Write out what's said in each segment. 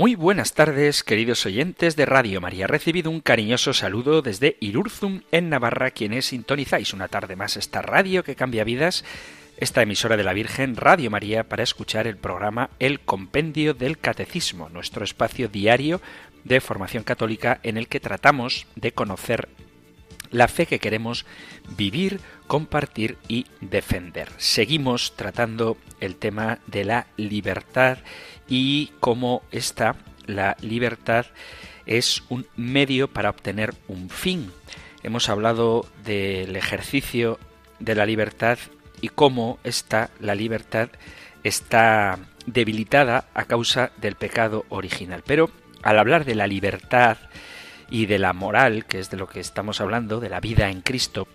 Muy buenas tardes, queridos oyentes de Radio María. Recibido un cariñoso saludo desde Irurzum, en Navarra, quienes sintonizáis una tarde más esta radio que cambia vidas, esta emisora de la Virgen, Radio María, para escuchar el programa El Compendio del Catecismo, nuestro espacio diario de formación católica en el que tratamos de conocer la fe que queremos vivir, compartir y defender. Seguimos tratando el tema de la libertad y cómo esta, la libertad, es un medio para obtener un fin. Hemos hablado del ejercicio de la libertad y cómo esta, la libertad, está debilitada a causa del pecado original. Pero al hablar de la libertad y de la moral, que es de lo que estamos hablando, de la vida en Cristo,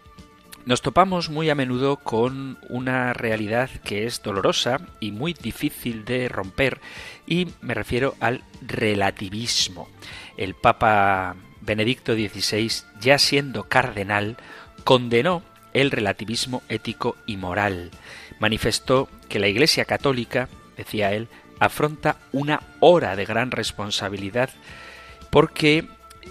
nos topamos muy a menudo con una realidad que es dolorosa y muy difícil de romper y me refiero al relativismo. El Papa Benedicto XVI, ya siendo cardenal, condenó el relativismo ético y moral. Manifestó que la Iglesia Católica, decía él, afronta una hora de gran responsabilidad porque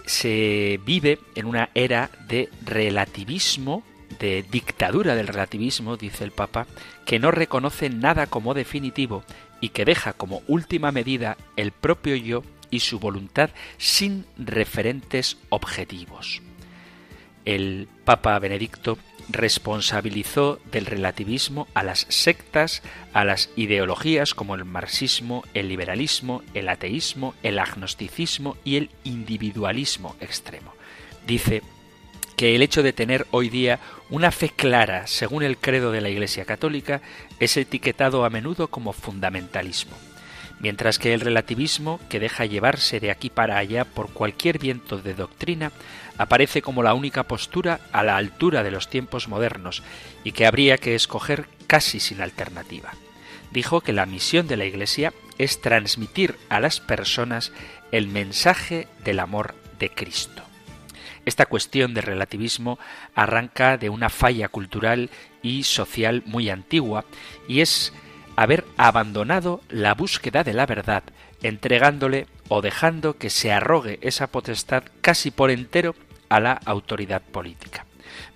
se vive en una era de relativismo de dictadura del relativismo, dice el Papa, que no reconoce nada como definitivo y que deja como última medida el propio yo y su voluntad sin referentes objetivos. El Papa Benedicto responsabilizó del relativismo a las sectas, a las ideologías como el marxismo, el liberalismo, el ateísmo, el agnosticismo y el individualismo extremo. Dice que el hecho de tener hoy día una fe clara según el credo de la Iglesia Católica es etiquetado a menudo como fundamentalismo, mientras que el relativismo, que deja llevarse de aquí para allá por cualquier viento de doctrina, aparece como la única postura a la altura de los tiempos modernos y que habría que escoger casi sin alternativa. Dijo que la misión de la Iglesia es transmitir a las personas el mensaje del amor de Cristo. Esta cuestión de relativismo arranca de una falla cultural y social muy antigua y es haber abandonado la búsqueda de la verdad, entregándole o dejando que se arrogue esa potestad casi por entero a la autoridad política.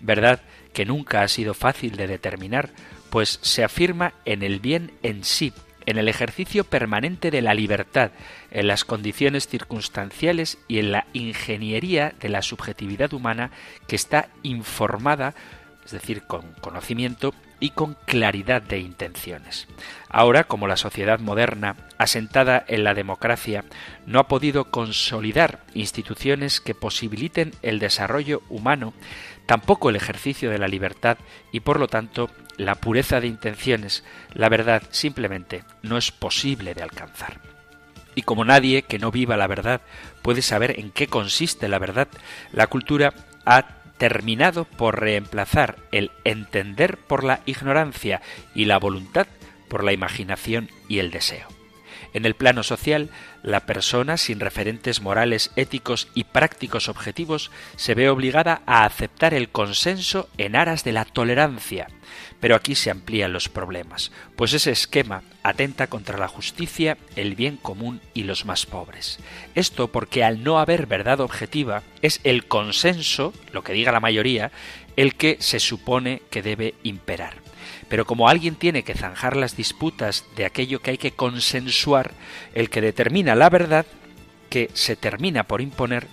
Verdad que nunca ha sido fácil de determinar, pues se afirma en el bien en sí, en el ejercicio permanente de la libertad, en las condiciones circunstanciales y en la ingeniería de la subjetividad humana que está informada, es decir, con conocimiento y con claridad de intenciones. Ahora, como la sociedad moderna, asentada en la democracia, no ha podido consolidar instituciones que posibiliten el desarrollo humano, tampoco el ejercicio de la libertad y por lo tanto la pureza de intenciones, la verdad simplemente no es posible de alcanzar. Y como nadie que no viva la verdad puede saber en qué consiste la verdad, la cultura ha terminado por reemplazar el entender por la ignorancia y la voluntad por la imaginación y el deseo. En el plano social, la persona sin referentes morales, éticos y prácticos objetivos se ve obligada a aceptar el consenso en aras de la tolerancia. Pero aquí se amplían los problemas, pues ese esquema atenta contra la justicia, el bien común y los más pobres. Esto porque al no haber verdad objetiva, es el consenso, lo que diga la mayoría, el que se supone que debe imperar. Pero como alguien tiene que zanjar las disputas de aquello que hay que consensuar, el que determina la verdad, que se termina por imponer,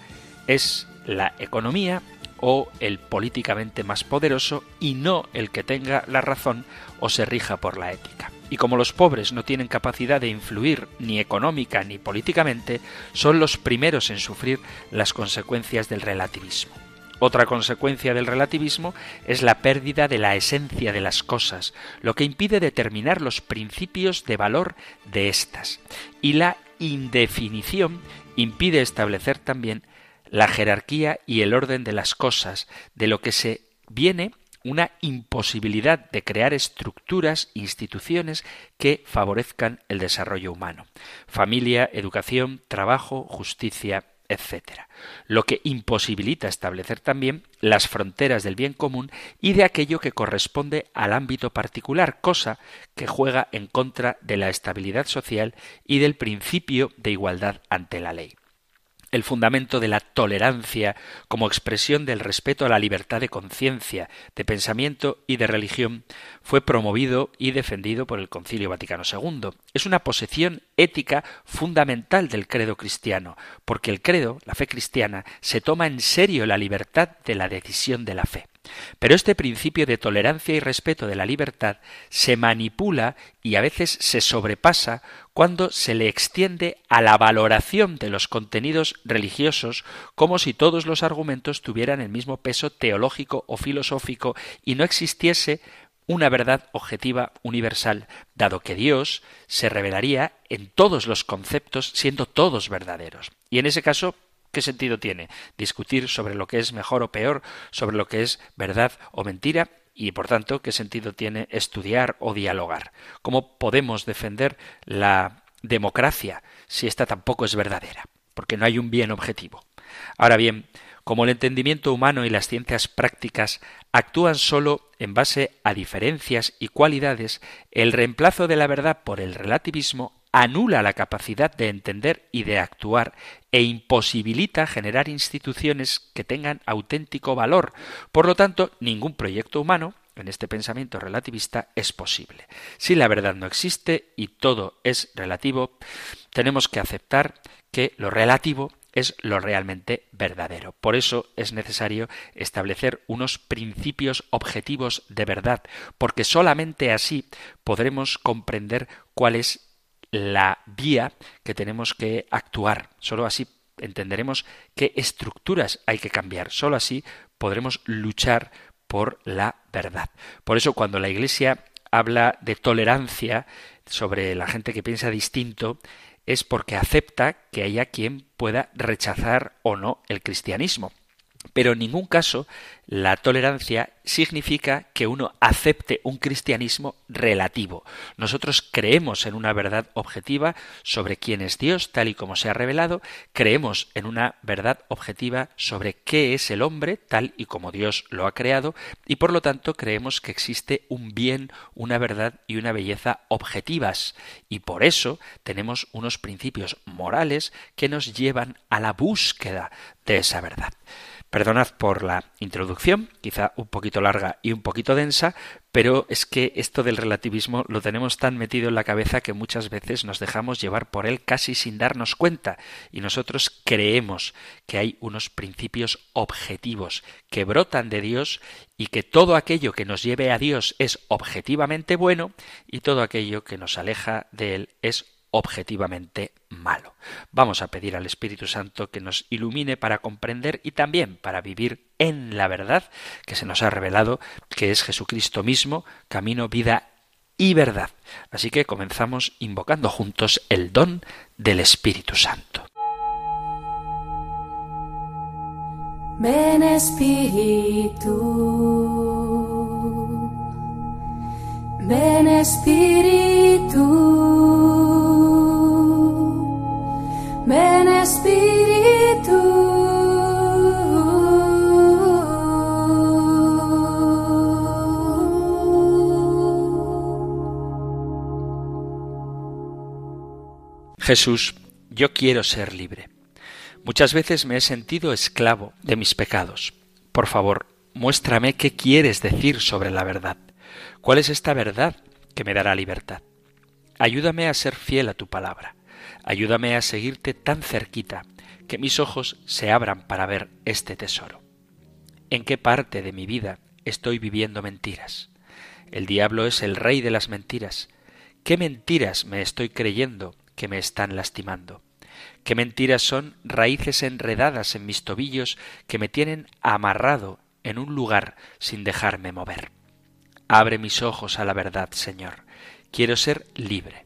es la economía o el políticamente más poderoso y no el que tenga la razón o se rija por la ética. Y como los pobres no tienen capacidad de influir ni económica ni políticamente, son los primeros en sufrir las consecuencias del relativismo. Otra consecuencia del relativismo es la pérdida de la esencia de las cosas, lo que impide determinar los principios de valor de éstas. Y la indefinición impide establecer también la jerarquía y el orden de las cosas, de lo que se viene una imposibilidad de crear estructuras, instituciones que favorezcan el desarrollo humano. Familia, educación, trabajo, justicia, etc. Lo que imposibilita establecer también las fronteras del bien común y de aquello que corresponde al ámbito particular, cosa que juega en contra de la estabilidad social y del principio de igualdad ante la ley el fundamento de la tolerancia como expresión del respeto a la libertad de conciencia, de pensamiento y de religión, fue promovido y defendido por el Concilio Vaticano II. Es una posición ética fundamental del credo cristiano, porque el credo, la fe cristiana, se toma en serio la libertad de la decisión de la fe. Pero este principio de tolerancia y respeto de la libertad se manipula y a veces se sobrepasa cuando se le extiende a la valoración de los contenidos religiosos como si todos los argumentos tuvieran el mismo peso teológico o filosófico y no existiese una verdad objetiva universal, dado que Dios se revelaría en todos los conceptos siendo todos verdaderos. Y en ese caso, ¿Qué sentido tiene discutir sobre lo que es mejor o peor, sobre lo que es verdad o mentira? Y por tanto, ¿qué sentido tiene estudiar o dialogar? ¿Cómo podemos defender la democracia si esta tampoco es verdadera? Porque no hay un bien objetivo. Ahora bien, como el entendimiento humano y las ciencias prácticas actúan sólo en base a diferencias y cualidades, el reemplazo de la verdad por el relativismo anula la capacidad de entender y de actuar e imposibilita generar instituciones que tengan auténtico valor. Por lo tanto, ningún proyecto humano en este pensamiento relativista es posible. Si la verdad no existe y todo es relativo, tenemos que aceptar que lo relativo es lo realmente verdadero. Por eso es necesario establecer unos principios objetivos de verdad, porque solamente así podremos comprender cuál es la vía que tenemos que actuar. Solo así entenderemos qué estructuras hay que cambiar. Solo así podremos luchar por la verdad. Por eso cuando la Iglesia habla de tolerancia sobre la gente que piensa distinto, es porque acepta que haya quien pueda rechazar o no el cristianismo. Pero en ningún caso la tolerancia significa que uno acepte un cristianismo relativo. Nosotros creemos en una verdad objetiva sobre quién es Dios, tal y como se ha revelado, creemos en una verdad objetiva sobre qué es el hombre, tal y como Dios lo ha creado, y por lo tanto creemos que existe un bien, una verdad y una belleza objetivas, y por eso tenemos unos principios morales que nos llevan a la búsqueda de esa verdad. Perdonad por la introducción, quizá un poquito larga y un poquito densa, pero es que esto del relativismo lo tenemos tan metido en la cabeza que muchas veces nos dejamos llevar por él casi sin darnos cuenta. Y nosotros creemos que hay unos principios objetivos que brotan de Dios y que todo aquello que nos lleve a Dios es objetivamente bueno y todo aquello que nos aleja de él es objetivamente malo. Vamos a pedir al Espíritu Santo que nos ilumine para comprender y también para vivir en la verdad que se nos ha revelado, que es Jesucristo mismo, camino, vida y verdad. Así que comenzamos invocando juntos el don del Espíritu Santo. Ven Espíritu, ven Espíritu. Ven Espíritu. Jesús, yo quiero ser libre. Muchas veces me he sentido esclavo de mis pecados. Por favor, muéstrame qué quieres decir sobre la verdad. ¿Cuál es esta verdad que me dará libertad? Ayúdame a ser fiel a tu palabra. Ayúdame a seguirte tan cerquita que mis ojos se abran para ver este tesoro. ¿En qué parte de mi vida estoy viviendo mentiras? El diablo es el rey de las mentiras. ¿Qué mentiras me estoy creyendo que me están lastimando? ¿Qué mentiras son raíces enredadas en mis tobillos que me tienen amarrado en un lugar sin dejarme mover? Abre mis ojos a la verdad, Señor. Quiero ser libre.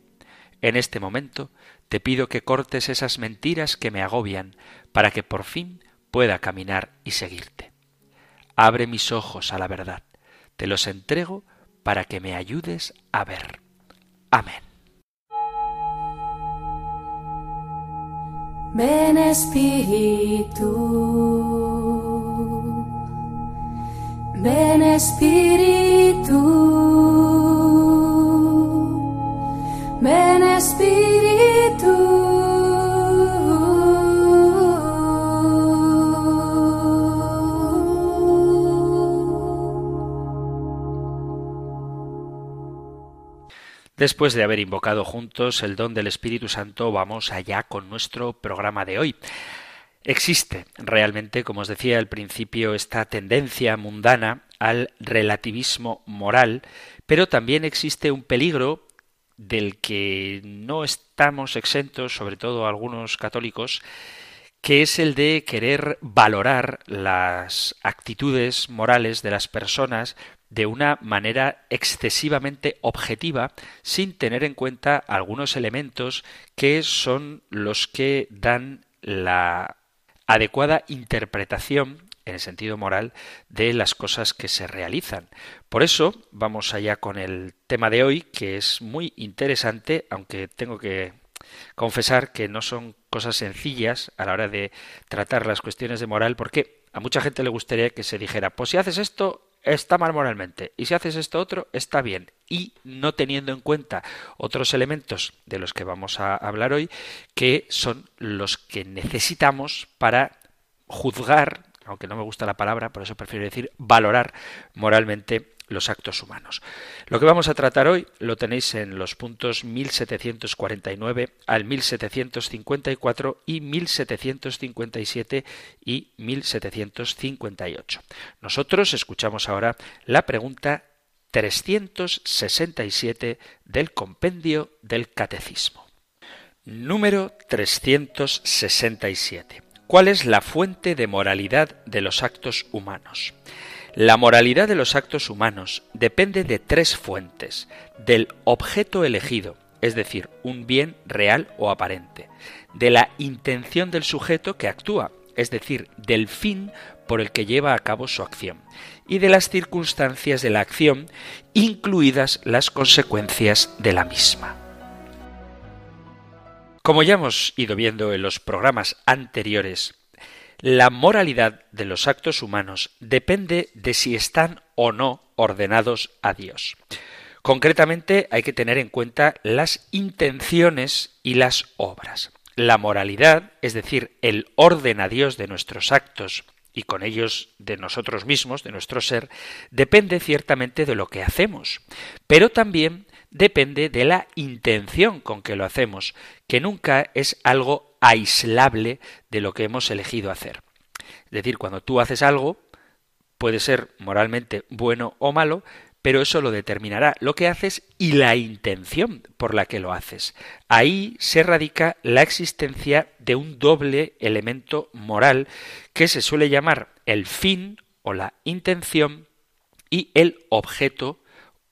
En este momento te pido que cortes esas mentiras que me agobian, para que por fin pueda caminar y seguirte. Abre mis ojos a la verdad. te los entrego para que me ayudes a ver. Amén. Ven Espíritu, ven Espíritu, ven Espíritu. Después de haber invocado juntos el don del Espíritu Santo, vamos allá con nuestro programa de hoy. Existe realmente, como os decía al principio, esta tendencia mundana al relativismo moral, pero también existe un peligro del que no estamos exentos, sobre todo algunos católicos, que es el de querer valorar las actitudes morales de las personas de una manera excesivamente objetiva sin tener en cuenta algunos elementos que son los que dan la adecuada interpretación en el sentido moral de las cosas que se realizan. Por eso vamos allá con el tema de hoy, que es muy interesante, aunque tengo que confesar que no son cosas sencillas a la hora de tratar las cuestiones de moral, porque a mucha gente le gustaría que se dijera, pues si haces esto, está mal moralmente. Y si haces esto otro, está bien. Y no teniendo en cuenta otros elementos de los que vamos a hablar hoy, que son los que necesitamos para juzgar, aunque no me gusta la palabra, por eso prefiero decir valorar moralmente los actos humanos. Lo que vamos a tratar hoy lo tenéis en los puntos 1749 al 1754 y 1757 y 1758. Nosotros escuchamos ahora la pregunta 367 del compendio del Catecismo. Número 367. ¿Cuál es la fuente de moralidad de los actos humanos? La moralidad de los actos humanos depende de tres fuentes, del objeto elegido, es decir, un bien real o aparente, de la intención del sujeto que actúa, es decir, del fin por el que lleva a cabo su acción, y de las circunstancias de la acción, incluidas las consecuencias de la misma. Como ya hemos ido viendo en los programas anteriores, la moralidad de los actos humanos depende de si están o no ordenados a Dios. Concretamente hay que tener en cuenta las intenciones y las obras. La moralidad, es decir, el orden a Dios de nuestros actos y con ellos de nosotros mismos, de nuestro ser, depende ciertamente de lo que hacemos, pero también depende de la intención con que lo hacemos, que nunca es algo aislable de lo que hemos elegido hacer. Es decir, cuando tú haces algo, puede ser moralmente bueno o malo, pero eso lo determinará lo que haces y la intención por la que lo haces. Ahí se radica la existencia de un doble elemento moral que se suele llamar el fin o la intención y el objeto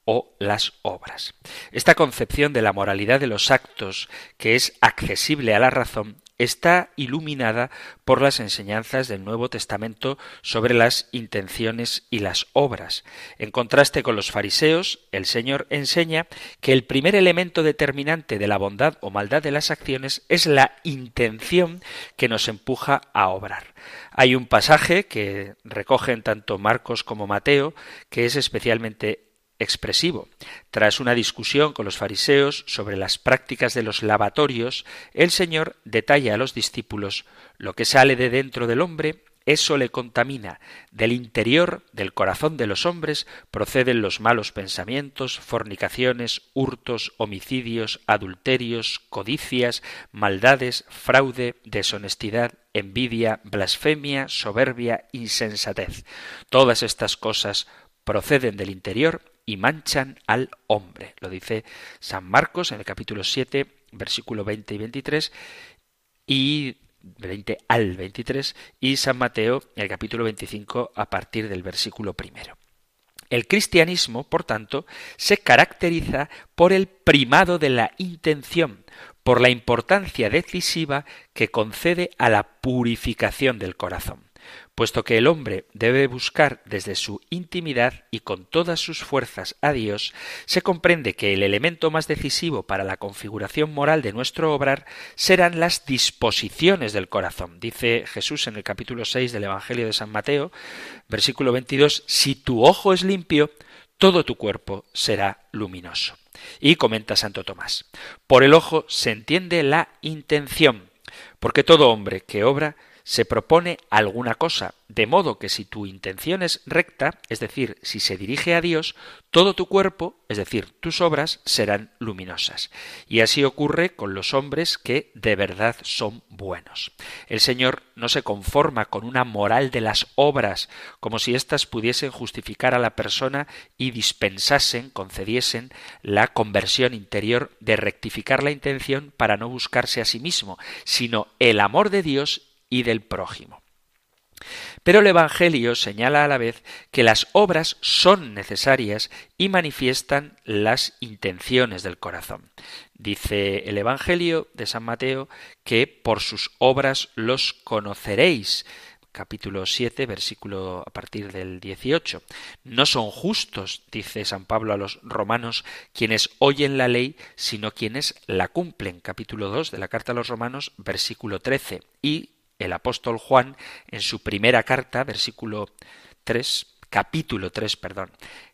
o las obras. Esta concepción de la moralidad de los actos, que es accesible a la razón, está iluminada por las enseñanzas del Nuevo Testamento sobre las intenciones y las obras. En contraste con los fariseos, el Señor enseña que el primer elemento determinante de la bondad o maldad de las acciones es la intención que nos empuja a obrar. Hay un pasaje que recogen tanto Marcos como Mateo que es especialmente expresivo. Tras una discusión con los fariseos sobre las prácticas de los lavatorios, el Señor detalla a los discípulos lo que sale de dentro del hombre, eso le contamina. Del interior, del corazón de los hombres, proceden los malos pensamientos, fornicaciones, hurtos, homicidios, adulterios, codicias, maldades, fraude, deshonestidad, envidia, blasfemia, soberbia, insensatez. Todas estas cosas proceden del interior y manchan al hombre. Lo dice San Marcos en el capítulo 7, versículo 20 y 23 y 20 al 23 y San Mateo en el capítulo 25 a partir del versículo primero. El cristianismo, por tanto, se caracteriza por el primado de la intención, por la importancia decisiva que concede a la purificación del corazón. Puesto que el hombre debe buscar desde su intimidad y con todas sus fuerzas a Dios, se comprende que el elemento más decisivo para la configuración moral de nuestro obrar serán las disposiciones del corazón. Dice Jesús en el capítulo 6 del Evangelio de San Mateo, versículo 22, si tu ojo es limpio, todo tu cuerpo será luminoso. Y comenta Santo Tomás, por el ojo se entiende la intención, porque todo hombre que obra se propone alguna cosa, de modo que si tu intención es recta, es decir, si se dirige a Dios, todo tu cuerpo, es decir, tus obras, serán luminosas. Y así ocurre con los hombres que de verdad son buenos. El Señor no se conforma con una moral de las obras, como si éstas pudiesen justificar a la persona y dispensasen, concediesen la conversión interior de rectificar la intención para no buscarse a sí mismo, sino el amor de Dios y del prójimo. Pero el Evangelio señala a la vez que las obras son necesarias y manifiestan las intenciones del corazón. Dice el Evangelio de San Mateo que por sus obras los conoceréis. Capítulo 7, versículo a partir del 18. No son justos, dice San Pablo a los romanos, quienes oyen la ley, sino quienes la cumplen. Capítulo 2 de la carta a los romanos, versículo 13. Y el apóstol Juan en su primera carta, versículo 3, capítulo 3, perdón.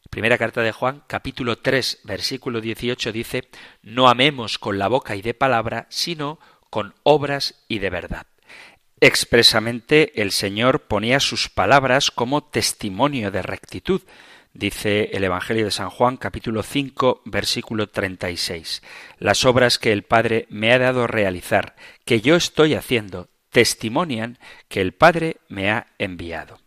Primera carta de Juan, capítulo 3, versículo 18 dice, no amemos con la boca y de palabra, sino con obras y de verdad. Expresamente el Señor ponía sus palabras como testimonio de rectitud. Dice el Evangelio de San Juan capítulo 5 versículo 36. Las obras que el Padre me ha dado realizar, que yo estoy haciendo, testimonian que el Padre me ha enviado.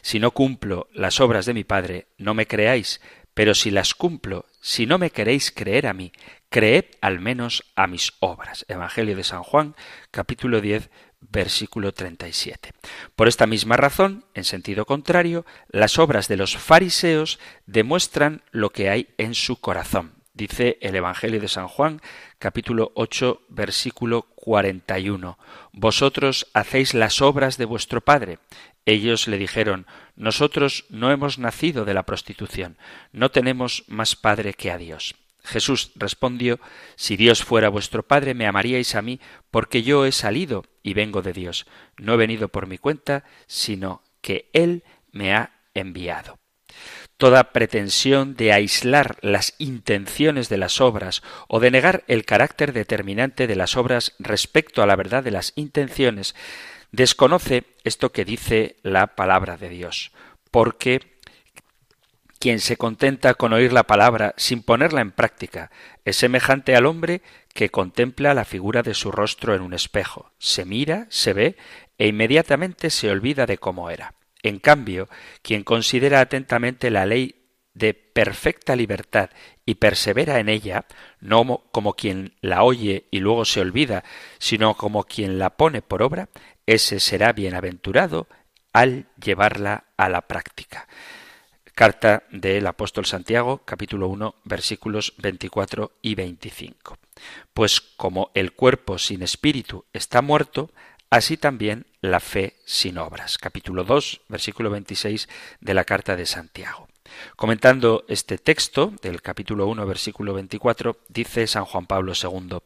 Si no cumplo las obras de mi Padre, no me creáis, pero si las cumplo, si no me queréis creer a mí, creed al menos a mis obras. Evangelio de San Juan, capítulo 10, versículo 37. Por esta misma razón, en sentido contrario, las obras de los fariseos demuestran lo que hay en su corazón. Dice el Evangelio de San Juan, capítulo 8, versículo 41. Vosotros hacéis las obras de vuestro Padre. Ellos le dijeron, Nosotros no hemos nacido de la prostitución, no tenemos más Padre que a Dios. Jesús respondió, Si Dios fuera vuestro Padre, me amaríais a mí, porque yo he salido y vengo de Dios. No he venido por mi cuenta, sino que Él me ha enviado toda pretensión de aislar las intenciones de las obras o de negar el carácter determinante de las obras respecto a la verdad de las intenciones, desconoce esto que dice la palabra de Dios, porque quien se contenta con oír la palabra sin ponerla en práctica es semejante al hombre que contempla la figura de su rostro en un espejo, se mira, se ve e inmediatamente se olvida de cómo era. En cambio, quien considera atentamente la ley de perfecta libertad y persevera en ella, no como quien la oye y luego se olvida, sino como quien la pone por obra, ese será bienaventurado al llevarla a la práctica. Carta del apóstol Santiago, capítulo 1, versículos 24 y 25. Pues como el cuerpo sin espíritu está muerto, así también la fe sin obras. Capítulo 2, versículo 26 de la carta de Santiago. Comentando este texto del capítulo 1, versículo 24, dice San Juan Pablo II,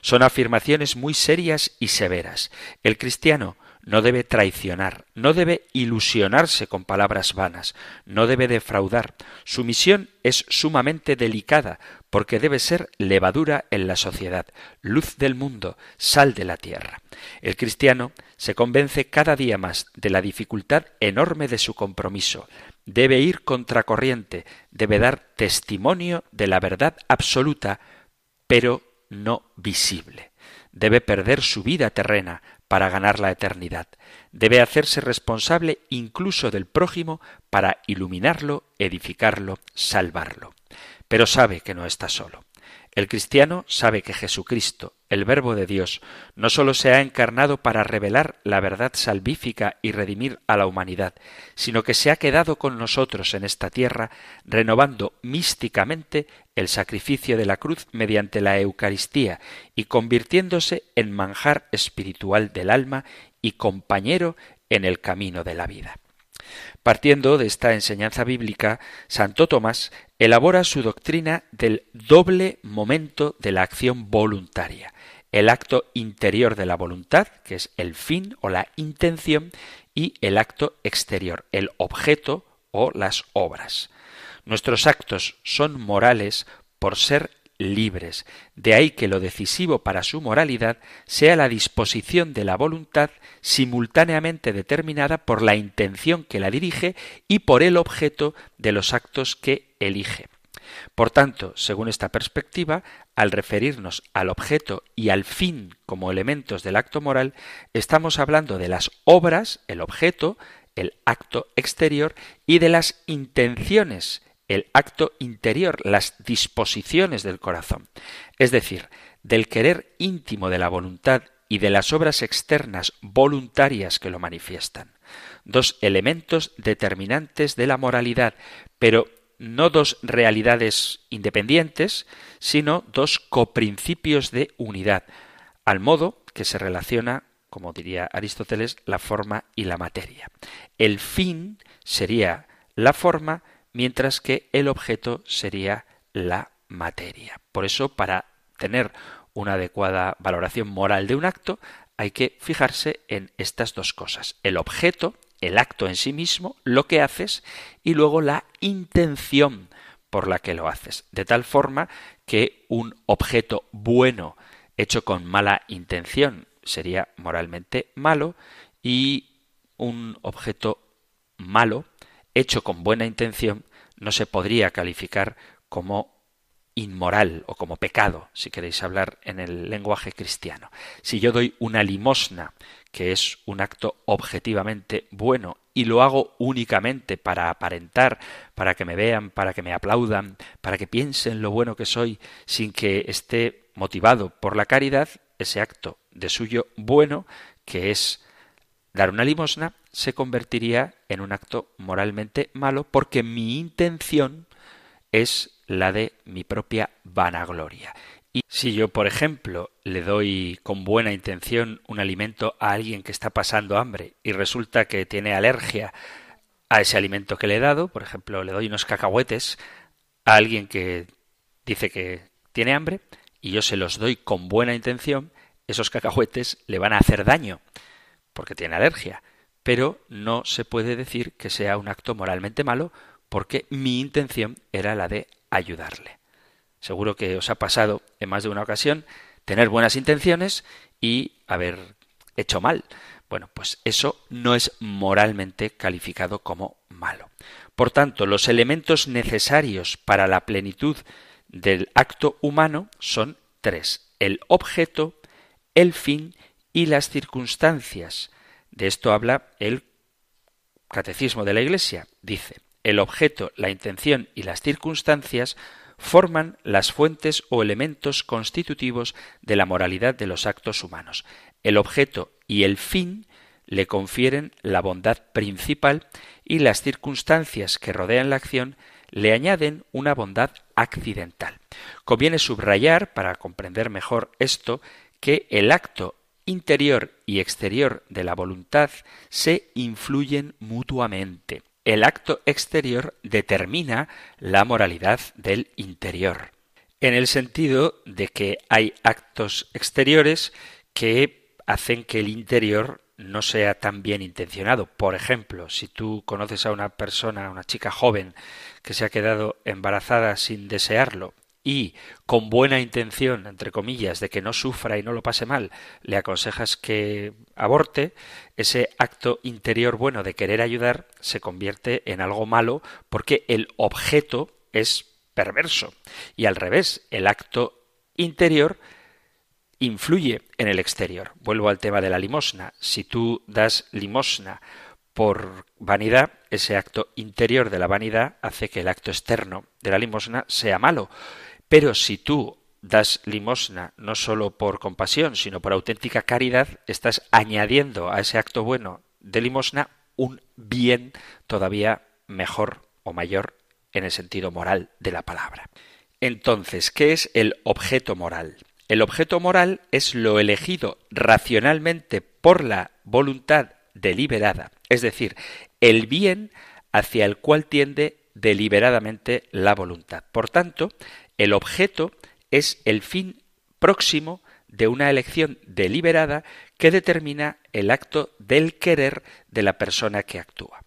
son afirmaciones muy serias y severas. El cristiano no debe traicionar, no debe ilusionarse con palabras vanas, no debe defraudar. Su misión es sumamente delicada, porque debe ser levadura en la sociedad, luz del mundo, sal de la tierra. El cristiano se convence cada día más de la dificultad enorme de su compromiso. Debe ir contracorriente, debe dar testimonio de la verdad absoluta, pero no visible. Debe perder su vida terrena para ganar la eternidad. Debe hacerse responsable incluso del prójimo para iluminarlo, edificarlo, salvarlo. Pero sabe que no está solo. El cristiano sabe que Jesucristo, el Verbo de Dios, no sólo se ha encarnado para revelar la verdad salvífica y redimir a la humanidad, sino que se ha quedado con nosotros en esta tierra, renovando místicamente el sacrificio de la cruz mediante la Eucaristía y convirtiéndose en manjar espiritual del alma y compañero en el camino de la vida. Partiendo de esta enseñanza bíblica, Santo Tomás elabora su doctrina del doble momento de la acción voluntaria, el acto interior de la voluntad, que es el fin o la intención, y el acto exterior, el objeto o las obras. Nuestros actos son morales por ser libres. De ahí que lo decisivo para su moralidad sea la disposición de la voluntad simultáneamente determinada por la intención que la dirige y por el objeto de los actos que elige. Por tanto, según esta perspectiva, al referirnos al objeto y al fin como elementos del acto moral, estamos hablando de las obras, el objeto, el acto exterior, y de las intenciones, el acto interior, las disposiciones del corazón, es decir, del querer íntimo de la voluntad y de las obras externas voluntarias que lo manifiestan. Dos elementos determinantes de la moralidad, pero no dos realidades independientes, sino dos coprincipios de unidad, al modo que se relaciona, como diría Aristóteles, la forma y la materia. El fin sería la forma mientras que el objeto sería la materia. Por eso, para tener una adecuada valoración moral de un acto, hay que fijarse en estas dos cosas. El objeto, el acto en sí mismo, lo que haces, y luego la intención por la que lo haces. De tal forma que un objeto bueno hecho con mala intención sería moralmente malo y un objeto malo hecho con buena intención no se podría calificar como inmoral o como pecado, si queréis hablar en el lenguaje cristiano. Si yo doy una limosna, que es un acto objetivamente bueno, y lo hago únicamente para aparentar, para que me vean, para que me aplaudan, para que piensen lo bueno que soy, sin que esté motivado por la caridad, ese acto de suyo bueno, que es dar una limosna, se convertiría en un acto moralmente malo porque mi intención es la de mi propia vanagloria. Y si yo, por ejemplo, le doy con buena intención un alimento a alguien que está pasando hambre y resulta que tiene alergia a ese alimento que le he dado, por ejemplo, le doy unos cacahuetes a alguien que dice que tiene hambre y yo se los doy con buena intención, esos cacahuetes le van a hacer daño porque tiene alergia pero no se puede decir que sea un acto moralmente malo porque mi intención era la de ayudarle. Seguro que os ha pasado en más de una ocasión tener buenas intenciones y haber hecho mal. Bueno, pues eso no es moralmente calificado como malo. Por tanto, los elementos necesarios para la plenitud del acto humano son tres. El objeto, el fin y las circunstancias de esto habla el Catecismo de la Iglesia. Dice, el objeto, la intención y las circunstancias forman las fuentes o elementos constitutivos de la moralidad de los actos humanos. El objeto y el fin le confieren la bondad principal y las circunstancias que rodean la acción le añaden una bondad accidental. Conviene subrayar, para comprender mejor esto, que el acto interior y exterior de la voluntad se influyen mutuamente. El acto exterior determina la moralidad del interior, en el sentido de que hay actos exteriores que hacen que el interior no sea tan bien intencionado. Por ejemplo, si tú conoces a una persona, una chica joven, que se ha quedado embarazada sin desearlo, y con buena intención, entre comillas, de que no sufra y no lo pase mal, le aconsejas que aborte, ese acto interior bueno de querer ayudar se convierte en algo malo porque el objeto es perverso. Y al revés, el acto interior influye en el exterior. Vuelvo al tema de la limosna. Si tú das limosna por vanidad, ese acto interior de la vanidad hace que el acto externo de la limosna sea malo. Pero si tú das limosna no solo por compasión, sino por auténtica caridad, estás añadiendo a ese acto bueno de limosna un bien todavía mejor o mayor en el sentido moral de la palabra. Entonces, ¿qué es el objeto moral? El objeto moral es lo elegido racionalmente por la voluntad deliberada, es decir, el bien hacia el cual tiende deliberadamente la voluntad. Por tanto, el objeto es el fin próximo de una elección deliberada que determina el acto del querer de la persona que actúa.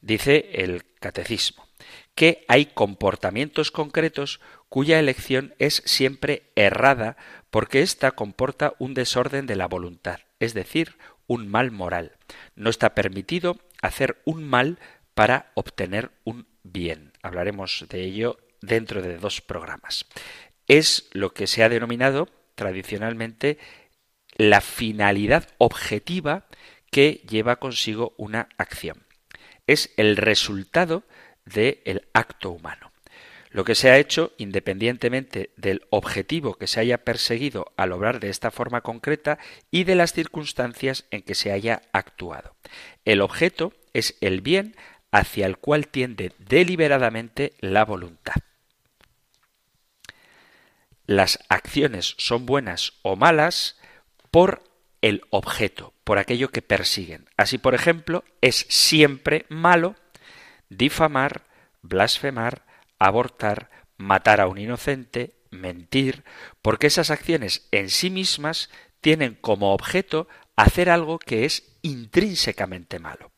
Dice el catecismo que hay comportamientos concretos cuya elección es siempre errada porque ésta comporta un desorden de la voluntad, es decir, un mal moral. No está permitido hacer un mal para obtener un bien. Hablaremos de ello dentro de dos programas. Es lo que se ha denominado tradicionalmente la finalidad objetiva que lleva consigo una acción. Es el resultado del acto humano. Lo que se ha hecho, independientemente del objetivo que se haya perseguido al obrar de esta forma concreta y de las circunstancias en que se haya actuado. El objeto es el bien hacia el cual tiende deliberadamente la voluntad. Las acciones son buenas o malas por el objeto, por aquello que persiguen. Así, por ejemplo, es siempre malo difamar, blasfemar, abortar, matar a un inocente, mentir, porque esas acciones en sí mismas tienen como objeto hacer algo que es intrínsecamente malo.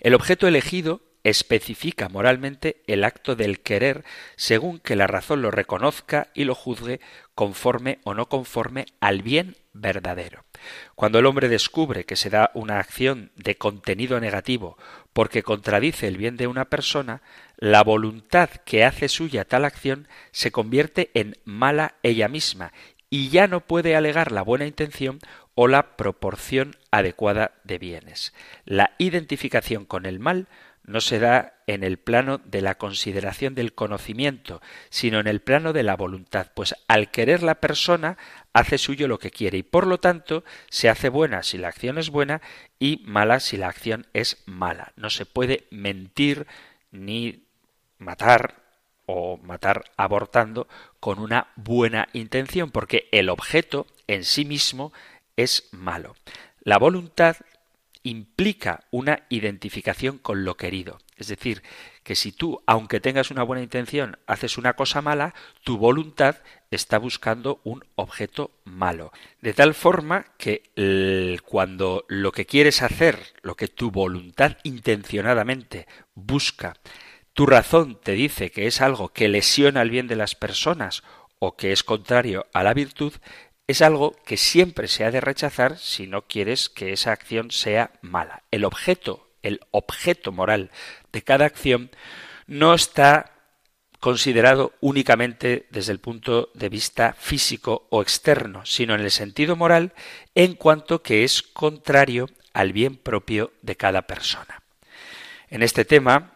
El objeto elegido especifica moralmente el acto del querer según que la razón lo reconozca y lo juzgue conforme o no conforme al bien verdadero. Cuando el hombre descubre que se da una acción de contenido negativo porque contradice el bien de una persona, la voluntad que hace suya tal acción se convierte en mala ella misma y ya no puede alegar la buena intención o la proporción adecuada de bienes. La identificación con el mal no se da en el plano de la consideración del conocimiento, sino en el plano de la voluntad, pues al querer la persona hace suyo lo que quiere y por lo tanto se hace buena si la acción es buena y mala si la acción es mala. No se puede mentir ni matar o matar abortando con una buena intención, porque el objeto en sí mismo es malo. La voluntad implica una identificación con lo querido. Es decir, que si tú, aunque tengas una buena intención, haces una cosa mala, tu voluntad está buscando un objeto malo. De tal forma que cuando lo que quieres hacer, lo que tu voluntad intencionadamente busca, tu razón te dice que es algo que lesiona el bien de las personas o que es contrario a la virtud, es algo que siempre se ha de rechazar si no quieres que esa acción sea mala. El objeto, el objeto moral de cada acción no está considerado únicamente desde el punto de vista físico o externo, sino en el sentido moral en cuanto que es contrario al bien propio de cada persona. En este tema,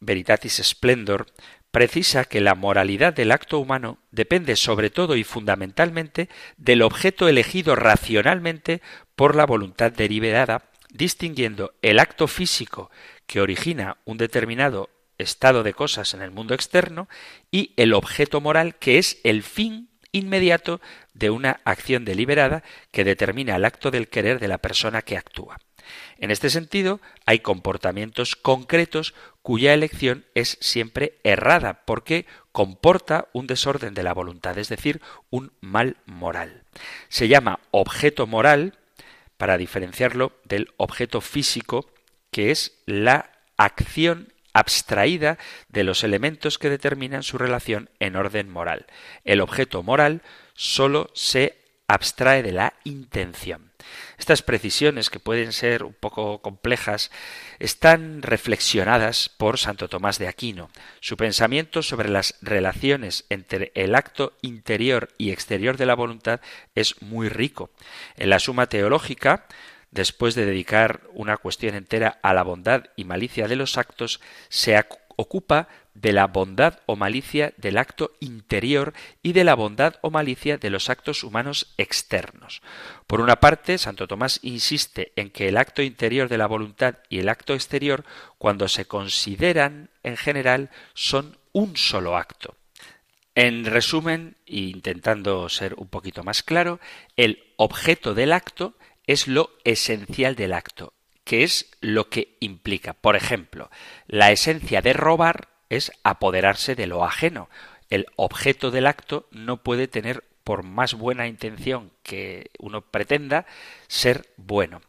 Veritatis Splendor precisa que la moralidad del acto humano depende sobre todo y fundamentalmente del objeto elegido racionalmente por la voluntad deliberada, distinguiendo el acto físico que origina un determinado estado de cosas en el mundo externo y el objeto moral que es el fin inmediato de una acción deliberada que determina el acto del querer de la persona que actúa. En este sentido, hay comportamientos concretos cuya elección es siempre errada porque comporta un desorden de la voluntad, es decir, un mal moral. Se llama objeto moral para diferenciarlo del objeto físico, que es la acción abstraída de los elementos que determinan su relación en orden moral. El objeto moral sólo se abstrae de la intención. Estas precisiones, que pueden ser un poco complejas, están reflexionadas por Santo Tomás de Aquino. Su pensamiento sobre las relaciones entre el acto interior y exterior de la voluntad es muy rico. En la Suma Teológica, después de dedicar una cuestión entera a la bondad y malicia de los actos, se ocupa de la bondad o malicia del acto interior y de la bondad o malicia de los actos humanos externos. Por una parte, Santo Tomás insiste en que el acto interior de la voluntad y el acto exterior, cuando se consideran en general, son un solo acto. En resumen, e intentando ser un poquito más claro, el objeto del acto es lo esencial del acto, qué es lo que implica. Por ejemplo, la esencia de robar es apoderarse de lo ajeno. El objeto del acto no puede tener, por más buena intención que uno pretenda, ser bueno.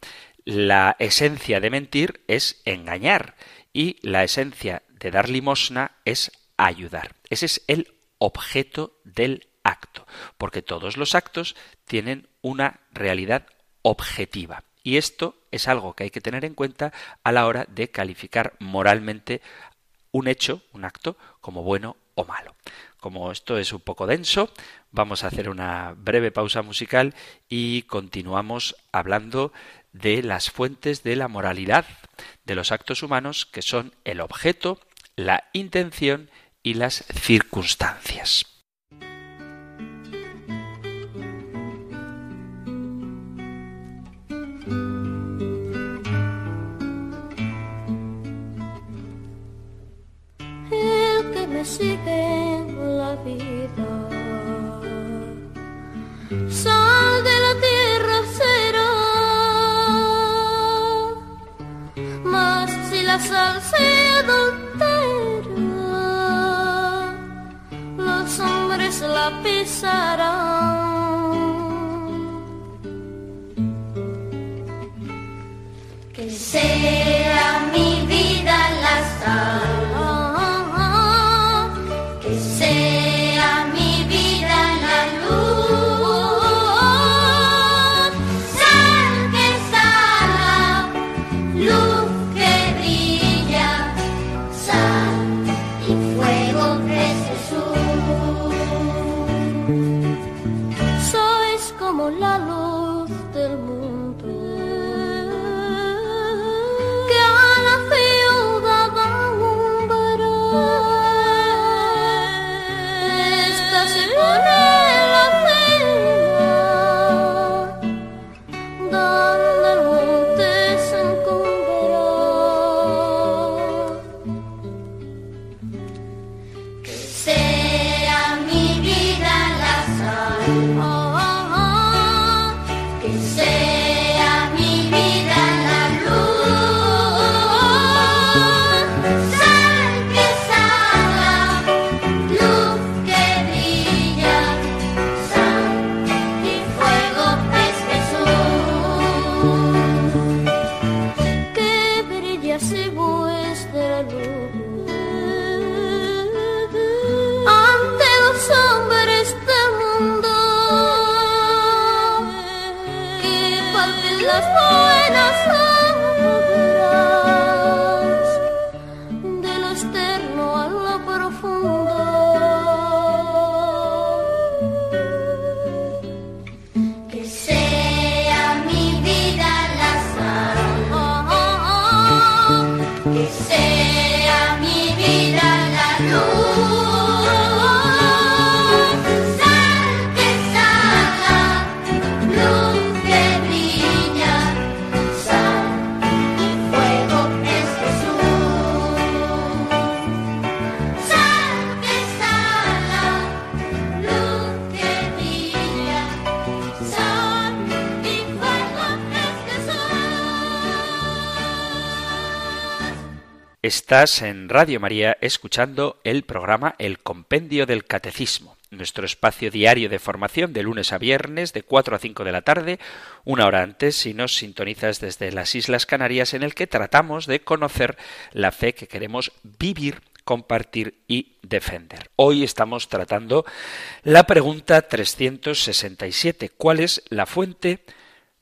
La esencia de mentir es engañar y la esencia de dar limosna es ayudar. Ese es el objeto del acto, porque todos los actos tienen una realidad objetiva. Y esto es algo que hay que tener en cuenta a la hora de calificar moralmente un hecho, un acto, como bueno o malo. Como esto es un poco denso, vamos a hacer una breve pausa musical y continuamos hablando de las fuentes de la moralidad de los actos humanos que son el objeto, la intención y las circunstancias. Sigue en la vida. Sal de la tierra será. Mas si la sal se adultera, los hombres la pisarán. Que sea mi vida la sal, Estás en Radio María escuchando el programa El Compendio del Catecismo, nuestro espacio diario de formación de lunes a viernes de 4 a 5 de la tarde, una hora antes si nos sintonizas desde las Islas Canarias, en el que tratamos de conocer la fe que queremos vivir compartir y defender. Hoy estamos tratando la pregunta 367. ¿Cuál es la fuente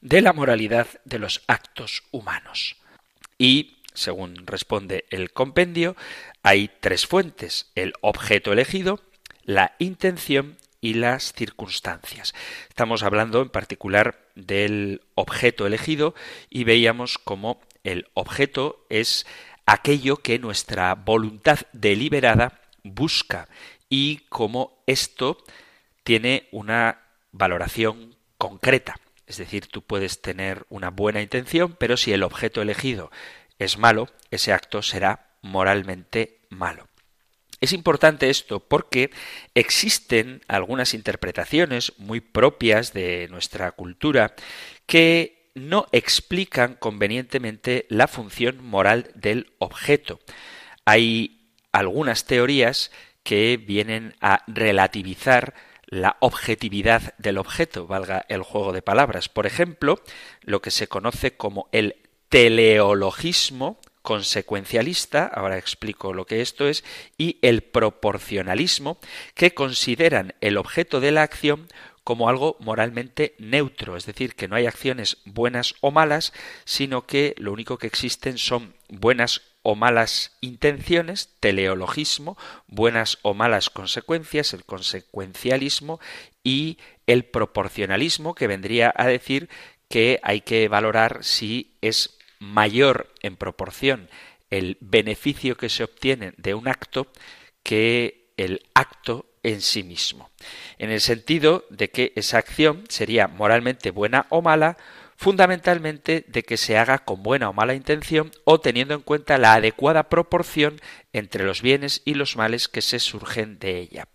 de la moralidad de los actos humanos? Y según responde el compendio, hay tres fuentes, el objeto elegido, la intención y las circunstancias. Estamos hablando en particular del objeto elegido y veíamos cómo el objeto es aquello que nuestra voluntad deliberada busca y cómo esto tiene una valoración concreta. Es decir, tú puedes tener una buena intención, pero si el objeto elegido es malo, ese acto será moralmente malo. Es importante esto porque existen algunas interpretaciones muy propias de nuestra cultura que no explican convenientemente la función moral del objeto. Hay algunas teorías que vienen a relativizar la objetividad del objeto, valga el juego de palabras. Por ejemplo, lo que se conoce como el teleologismo consecuencialista, ahora explico lo que esto es, y el proporcionalismo, que consideran el objeto de la acción como algo moralmente neutro, es decir, que no hay acciones buenas o malas, sino que lo único que existen son buenas o malas intenciones, teleologismo, buenas o malas consecuencias, el consecuencialismo y el proporcionalismo, que vendría a decir que hay que valorar si es mayor en proporción el beneficio que se obtiene de un acto que el acto en sí mismo, en el sentido de que esa acción sería moralmente buena o mala, fundamentalmente de que se haga con buena o mala intención o teniendo en cuenta la adecuada proporción entre los bienes y los males que se surgen de ella.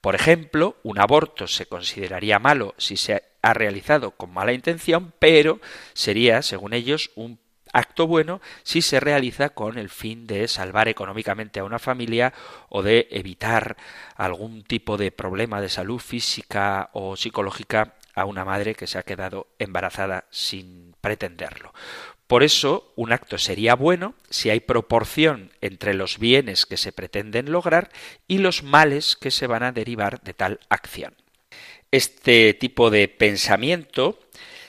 Por ejemplo, un aborto se consideraría malo si se ha realizado con mala intención, pero sería, según ellos, un acto bueno si se realiza con el fin de salvar económicamente a una familia o de evitar algún tipo de problema de salud física o psicológica a una madre que se ha quedado embarazada sin pretenderlo. Por eso, un acto sería bueno si hay proporción entre los bienes que se pretenden lograr y los males que se van a derivar de tal acción. Este tipo de pensamiento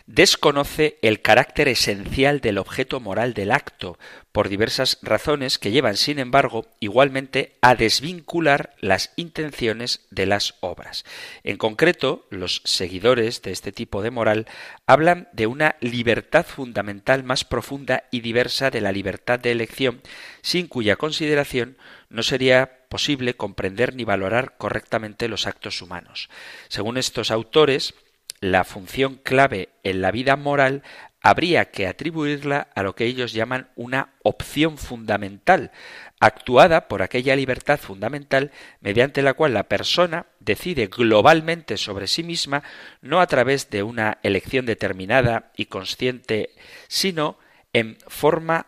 desconoce el carácter esencial del objeto moral del acto, por diversas razones que llevan, sin embargo, igualmente a desvincular las intenciones de las obras. En concreto, los seguidores de este tipo de moral hablan de una libertad fundamental más profunda y diversa de la libertad de elección, sin cuya consideración no sería posible comprender ni valorar correctamente los actos humanos. Según estos autores, la función clave en la vida moral habría que atribuirla a lo que ellos llaman una opción fundamental, actuada por aquella libertad fundamental mediante la cual la persona decide globalmente sobre sí misma, no a través de una elección determinada y consciente, sino en forma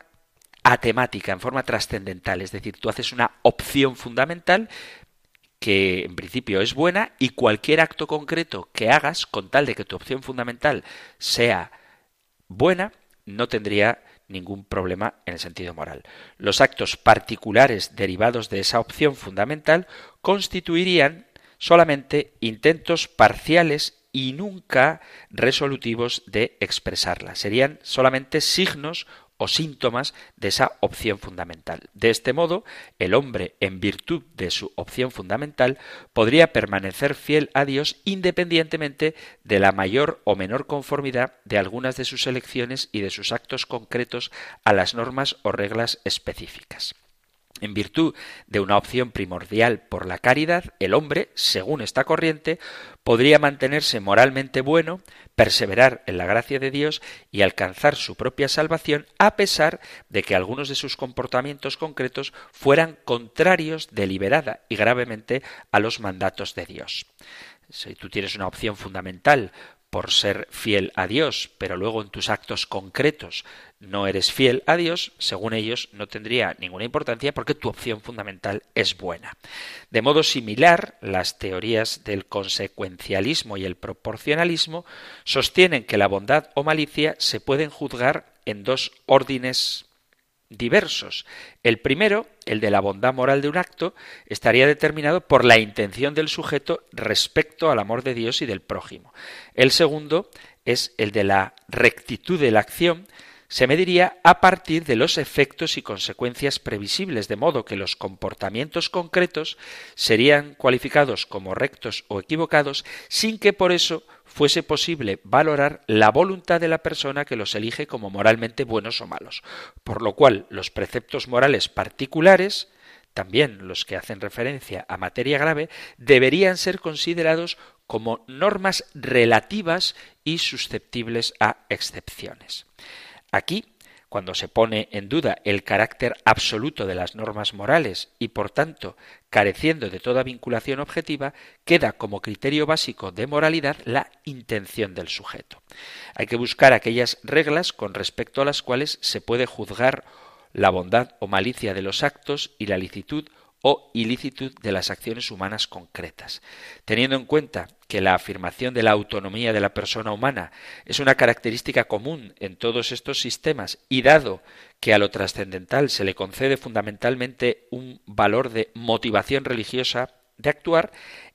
atemática, en forma trascendental. Es decir, tú haces una opción fundamental que en principio es buena y cualquier acto concreto que hagas con tal de que tu opción fundamental sea buena, no tendría ningún problema en el sentido moral. Los actos particulares derivados de esa opción fundamental constituirían solamente intentos parciales y nunca resolutivos de expresarla. Serían solamente signos o síntomas de esa opción fundamental. De este modo, el hombre, en virtud de su opción fundamental, podría permanecer fiel a Dios independientemente de la mayor o menor conformidad de algunas de sus elecciones y de sus actos concretos a las normas o reglas específicas. En virtud de una opción primordial por la caridad, el hombre, según esta corriente, podría mantenerse moralmente bueno, perseverar en la gracia de Dios y alcanzar su propia salvación a pesar de que algunos de sus comportamientos concretos fueran contrarios deliberada y gravemente a los mandatos de Dios. Si tú tienes una opción fundamental por ser fiel a Dios, pero luego en tus actos concretos no eres fiel a Dios, según ellos no tendría ninguna importancia porque tu opción fundamental es buena. De modo similar, las teorías del consecuencialismo y el proporcionalismo sostienen que la bondad o malicia se pueden juzgar en dos órdenes diversos. El primero, el de la bondad moral de un acto, estaría determinado por la intención del sujeto respecto al amor de Dios y del prójimo. El segundo es el de la rectitud de la acción, se mediría a partir de los efectos y consecuencias previsibles, de modo que los comportamientos concretos serían cualificados como rectos o equivocados sin que por eso fuese posible valorar la voluntad de la persona que los elige como moralmente buenos o malos. Por lo cual, los preceptos morales particulares, también los que hacen referencia a materia grave, deberían ser considerados como normas relativas y susceptibles a excepciones. Aquí cuando se pone en duda el carácter absoluto de las normas morales y por tanto careciendo de toda vinculación objetiva, queda como criterio básico de moralidad la intención del sujeto. Hay que buscar aquellas reglas con respecto a las cuales se puede juzgar la bondad o malicia de los actos y la licitud o ilicitud de las acciones humanas concretas. Teniendo en cuenta que la afirmación de la autonomía de la persona humana es una característica común en todos estos sistemas y dado que a lo trascendental se le concede fundamentalmente un valor de motivación religiosa de actuar,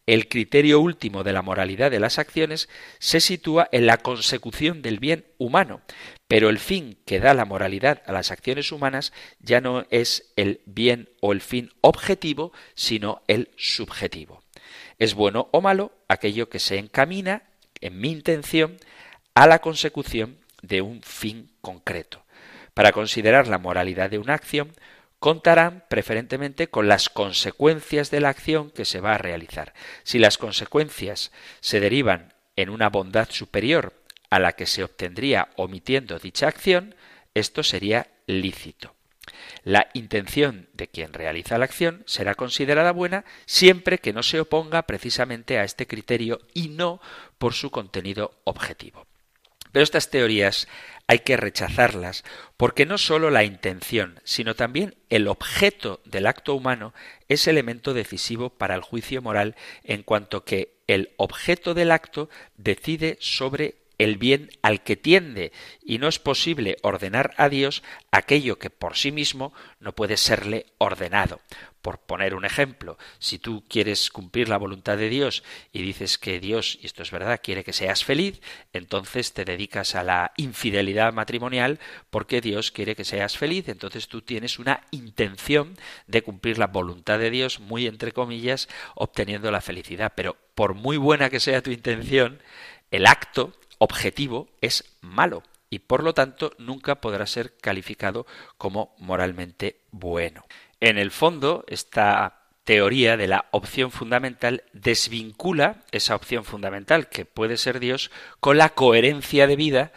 el criterio último de la moralidad de las acciones se sitúa en la consecución del bien humano, pero el fin que da la moralidad a las acciones humanas ya no es el bien o el fin objetivo, sino el subjetivo. Es bueno o malo aquello que se encamina, en mi intención, a la consecución de un fin concreto. Para considerar la moralidad de una acción, contarán preferentemente con las consecuencias de la acción que se va a realizar. Si las consecuencias se derivan en una bondad superior a la que se obtendría omitiendo dicha acción, esto sería lícito. La intención de quien realiza la acción será considerada buena siempre que no se oponga precisamente a este criterio y no por su contenido objetivo. Pero estas teorías hay que rechazarlas porque no sólo la intención, sino también el objeto del acto humano es elemento decisivo para el juicio moral en cuanto que el objeto del acto decide sobre el bien al que tiende y no es posible ordenar a Dios aquello que por sí mismo no puede serle ordenado. Por poner un ejemplo, si tú quieres cumplir la voluntad de Dios y dices que Dios, y esto es verdad, quiere que seas feliz, entonces te dedicas a la infidelidad matrimonial porque Dios quiere que seas feliz, entonces tú tienes una intención de cumplir la voluntad de Dios, muy entre comillas, obteniendo la felicidad. Pero por muy buena que sea tu intención, el acto objetivo es malo y por lo tanto nunca podrá ser calificado como moralmente bueno. En el fondo, esta teoría de la opción fundamental desvincula esa opción fundamental, que puede ser Dios, con la coherencia de vida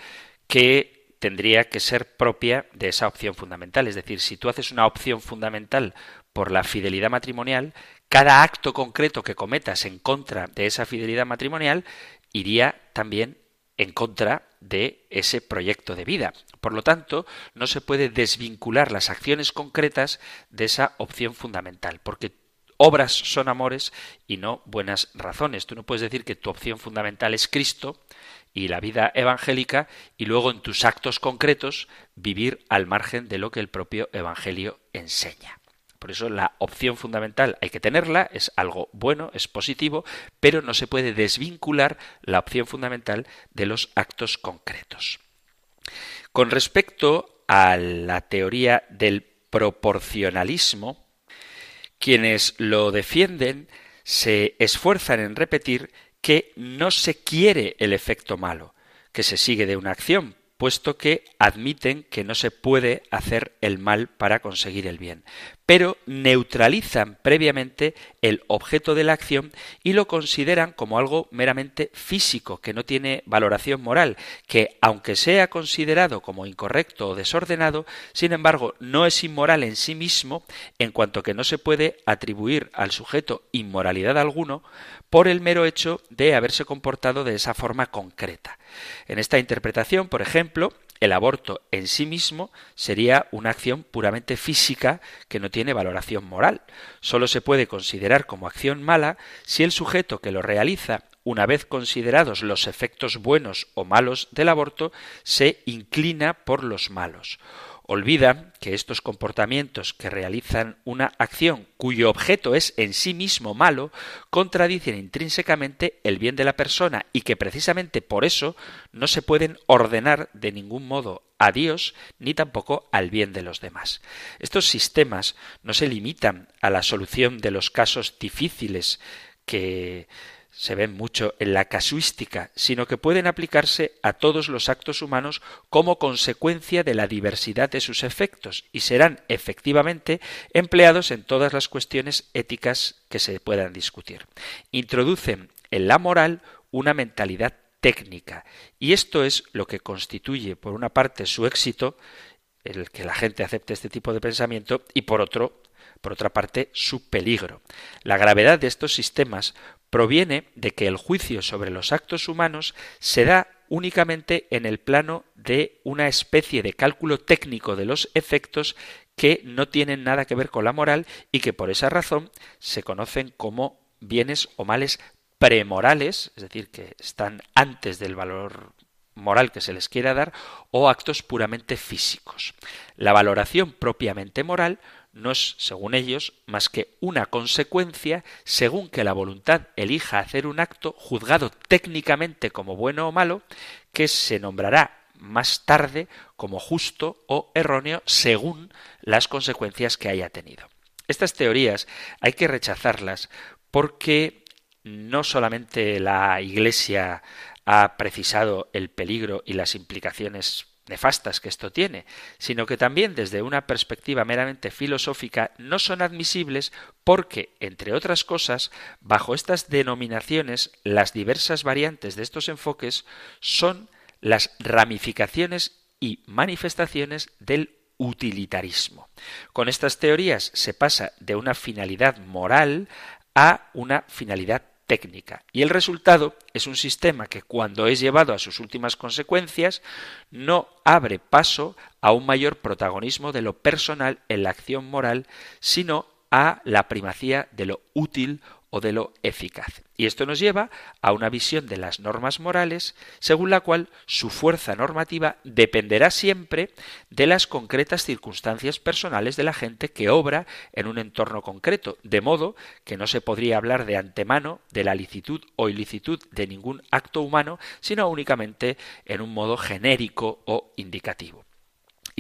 que tendría que ser propia de esa opción fundamental. Es decir, si tú haces una opción fundamental por la fidelidad matrimonial, cada acto concreto que cometas en contra de esa fidelidad matrimonial iría también en contra de ese proyecto de vida. Por lo tanto, no se puede desvincular las acciones concretas de esa opción fundamental, porque obras son amores y no buenas razones. Tú no puedes decir que tu opción fundamental es Cristo y la vida evangélica y luego en tus actos concretos vivir al margen de lo que el propio Evangelio enseña. Por eso la opción fundamental hay que tenerla, es algo bueno, es positivo, pero no se puede desvincular la opción fundamental de los actos concretos. Con respecto a la teoría del proporcionalismo, quienes lo defienden se esfuerzan en repetir que no se quiere el efecto malo, que se sigue de una acción, puesto que admiten que no se puede hacer el mal para conseguir el bien, pero neutralizan previamente el objeto de la acción y lo consideran como algo meramente físico, que no tiene valoración moral, que aunque sea considerado como incorrecto o desordenado, sin embargo no es inmoral en sí mismo, en cuanto que no se puede atribuir al sujeto inmoralidad alguno por el mero hecho de haberse comportado de esa forma concreta. En esta interpretación, por ejemplo, el aborto en sí mismo sería una acción puramente física que no tiene valoración moral. Solo se puede considerar como acción mala si el sujeto que lo realiza una vez considerados los efectos buenos o malos del aborto, se inclina por los malos olvida que estos comportamientos que realizan una acción cuyo objeto es en sí mismo malo contradicen intrínsecamente el bien de la persona y que precisamente por eso no se pueden ordenar de ningún modo a Dios ni tampoco al bien de los demás. Estos sistemas no se limitan a la solución de los casos difíciles que se ven mucho en la casuística, sino que pueden aplicarse a todos los actos humanos como consecuencia de la diversidad de sus efectos y serán efectivamente empleados en todas las cuestiones éticas que se puedan discutir. Introducen en la moral una mentalidad técnica y esto es lo que constituye por una parte su éxito el que la gente acepte este tipo de pensamiento y por otro, por otra parte, su peligro. La gravedad de estos sistemas proviene de que el juicio sobre los actos humanos se da únicamente en el plano de una especie de cálculo técnico de los efectos que no tienen nada que ver con la moral y que por esa razón se conocen como bienes o males premorales, es decir, que están antes del valor moral que se les quiera dar, o actos puramente físicos. La valoración propiamente moral no es, según ellos, más que una consecuencia según que la voluntad elija hacer un acto juzgado técnicamente como bueno o malo, que se nombrará más tarde como justo o erróneo según las consecuencias que haya tenido. Estas teorías hay que rechazarlas porque no solamente la Iglesia ha precisado el peligro y las implicaciones nefastas que esto tiene, sino que también desde una perspectiva meramente filosófica no son admisibles porque, entre otras cosas, bajo estas denominaciones, las diversas variantes de estos enfoques son las ramificaciones y manifestaciones del utilitarismo. Con estas teorías se pasa de una finalidad moral a una finalidad Y el resultado es un sistema que cuando es llevado a sus últimas consecuencias no abre paso a un mayor protagonismo de lo personal en la acción moral, sino a la primacía de lo útil o de lo eficaz. Y esto nos lleva a una visión de las normas morales según la cual su fuerza normativa dependerá siempre de las concretas circunstancias personales de la gente que obra en un entorno concreto, de modo que no se podría hablar de antemano de la licitud o ilicitud de ningún acto humano, sino únicamente en un modo genérico o indicativo.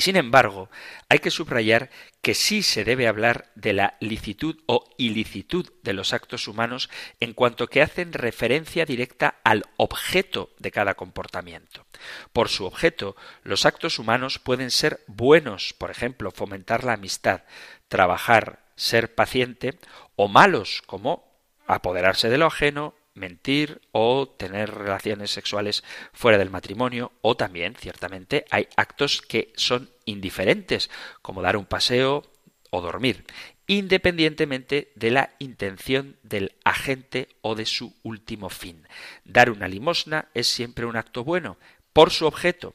Y sin embargo, hay que subrayar que sí se debe hablar de la licitud o ilicitud de los actos humanos en cuanto que hacen referencia directa al objeto de cada comportamiento. Por su objeto, los actos humanos pueden ser buenos, por ejemplo, fomentar la amistad, trabajar, ser paciente, o malos, como apoderarse de lo ajeno, mentir o tener relaciones sexuales fuera del matrimonio o también ciertamente hay actos que son indiferentes como dar un paseo o dormir independientemente de la intención del agente o de su último fin. Dar una limosna es siempre un acto bueno por su objeto,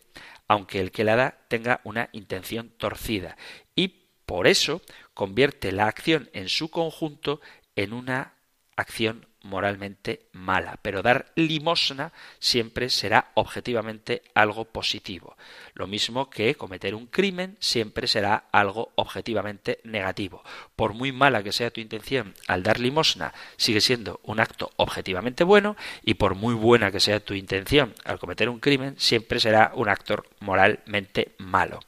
aunque el que la da tenga una intención torcida y por eso convierte la acción en su conjunto en una acción moralmente mala, pero dar limosna siempre será objetivamente algo positivo. Lo mismo que cometer un crimen siempre será algo objetivamente negativo. Por muy mala que sea tu intención al dar limosna, sigue siendo un acto objetivamente bueno y por muy buena que sea tu intención al cometer un crimen, siempre será un acto moralmente malo.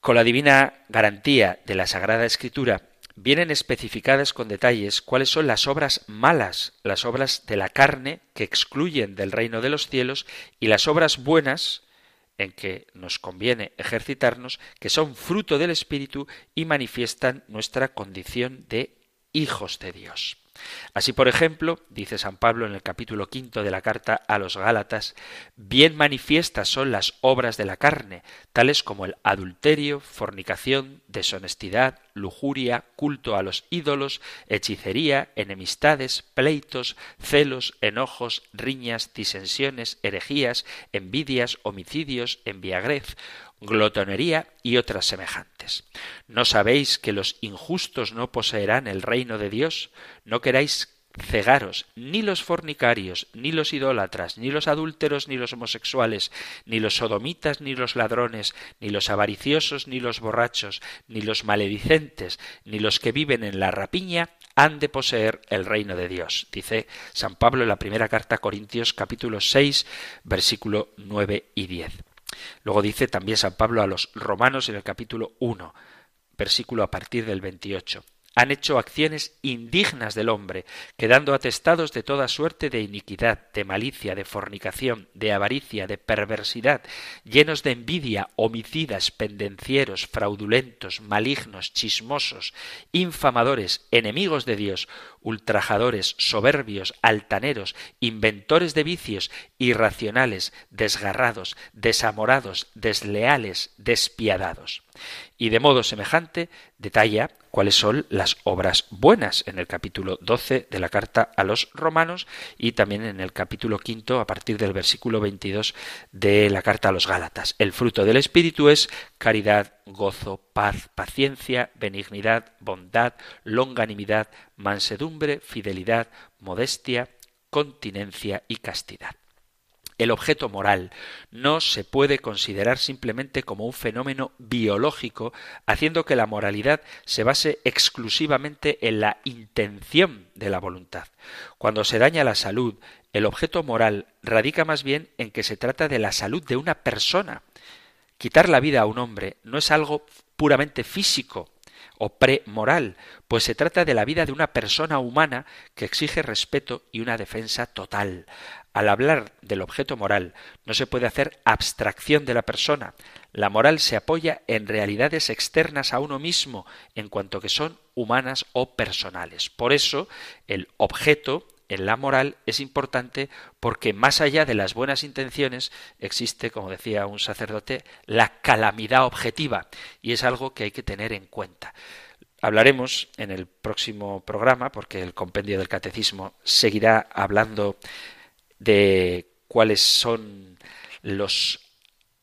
Con la divina garantía de la Sagrada Escritura, vienen especificadas con detalles cuáles son las obras malas, las obras de la carne que excluyen del reino de los cielos y las obras buenas en que nos conviene ejercitarnos, que son fruto del Espíritu y manifiestan nuestra condición de hijos de Dios. Así, por ejemplo, dice San Pablo en el capítulo quinto de la carta a los Gálatas, bien manifiestas son las obras de la carne, tales como el adulterio, fornicación, deshonestidad, lujuria, culto a los ídolos, hechicería, enemistades, pleitos, celos, enojos, riñas, disensiones, herejías, envidias, homicidios, enviagrez, glotonería y otras semejantes. ¿No sabéis que los injustos no poseerán el reino de Dios? ¿No queráis cegaros ni los fornicarios, ni los idólatras, ni los adúlteros, ni los homosexuales, ni los sodomitas, ni los ladrones, ni los avariciosos, ni los borrachos, ni los maledicentes, ni los que viven en la rapiña, han de poseer el reino de Dios. Dice San Pablo en la primera carta a Corintios capítulo 6 versículo 9 y 10. Luego dice también San Pablo a los romanos en el capítulo 1, versículo a partir del 28. Han hecho acciones indignas del hombre, quedando atestados de toda suerte de iniquidad, de malicia, de fornicación, de avaricia, de perversidad, llenos de envidia, homicidas, pendencieros, fraudulentos, malignos, chismosos, infamadores, enemigos de Dios, ultrajadores, soberbios, altaneros, inventores de vicios, irracionales, desgarrados, desamorados, desleales, despiadados. Y de modo semejante detalla cuáles son las obras buenas en el capítulo 12 de la carta a los romanos y también en el capítulo quinto a partir del versículo 22 de la carta a los gálatas. El fruto del Espíritu es caridad, gozo, paz, paciencia, benignidad, bondad, longanimidad, mansedumbre, fidelidad, modestia, continencia y castidad el objeto moral no se puede considerar simplemente como un fenómeno biológico, haciendo que la moralidad se base exclusivamente en la intención de la voluntad. Cuando se daña la salud, el objeto moral radica más bien en que se trata de la salud de una persona. Quitar la vida a un hombre no es algo puramente físico, o premoral, pues se trata de la vida de una persona humana que exige respeto y una defensa total. Al hablar del objeto moral no se puede hacer abstracción de la persona. La moral se apoya en realidades externas a uno mismo, en cuanto que son humanas o personales. Por eso, el objeto en la moral es importante porque más allá de las buenas intenciones existe, como decía un sacerdote, la calamidad objetiva y es algo que hay que tener en cuenta. Hablaremos en el próximo programa, porque el compendio del catecismo seguirá hablando de cuáles son los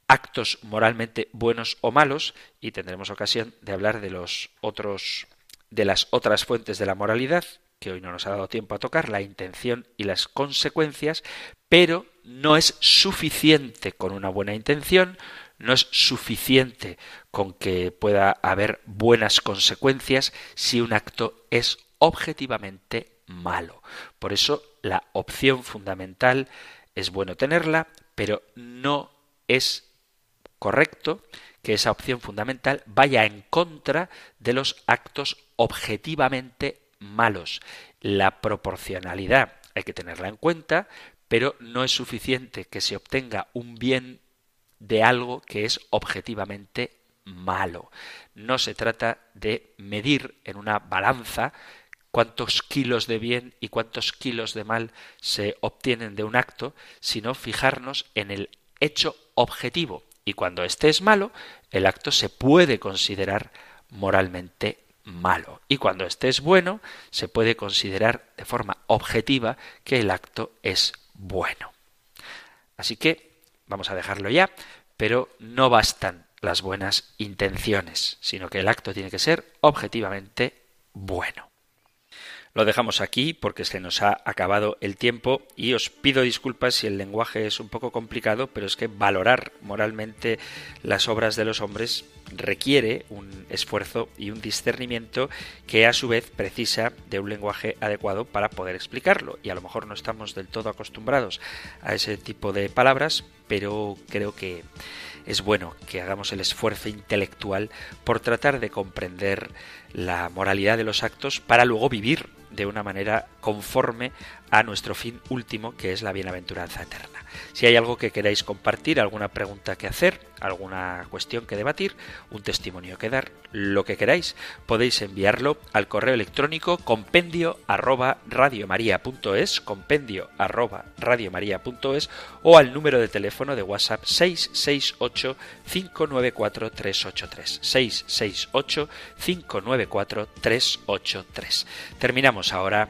actos moralmente buenos o malos y tendremos ocasión de hablar de los otros de las otras fuentes de la moralidad que hoy no nos ha dado tiempo a tocar, la intención y las consecuencias, pero no es suficiente con una buena intención, no es suficiente con que pueda haber buenas consecuencias si un acto es objetivamente malo. Por eso la opción fundamental es bueno tenerla, pero no es correcto que esa opción fundamental vaya en contra de los actos objetivamente malos. La proporcionalidad hay que tenerla en cuenta, pero no es suficiente que se obtenga un bien de algo que es objetivamente malo. No se trata de medir en una balanza cuántos kilos de bien y cuántos kilos de mal se obtienen de un acto, sino fijarnos en el hecho objetivo. Y cuando este es malo, el acto se puede considerar moralmente malo. Y cuando este es bueno, se puede considerar de forma objetiva que el acto es bueno. Así que vamos a dejarlo ya, pero no bastan las buenas intenciones, sino que el acto tiene que ser objetivamente bueno. Lo dejamos aquí porque se nos ha acabado el tiempo y os pido disculpas si el lenguaje es un poco complicado, pero es que valorar moralmente las obras de los hombres requiere un esfuerzo y un discernimiento que a su vez precisa de un lenguaje adecuado para poder explicarlo. Y a lo mejor no estamos del todo acostumbrados a ese tipo de palabras, pero creo que es bueno que hagamos el esfuerzo intelectual por tratar de comprender la moralidad de los actos para luego vivir de una manera conforme a nuestro fin último, que es la bienaventuranza eterna. Si hay algo que queráis compartir, alguna pregunta que hacer, alguna cuestión que debatir, un testimonio que dar, lo que queráis, podéis enviarlo al correo electrónico compendio arroba compendio arroba o al número de teléfono de WhatsApp 668 594 383 668 594 383. Terminamos ahora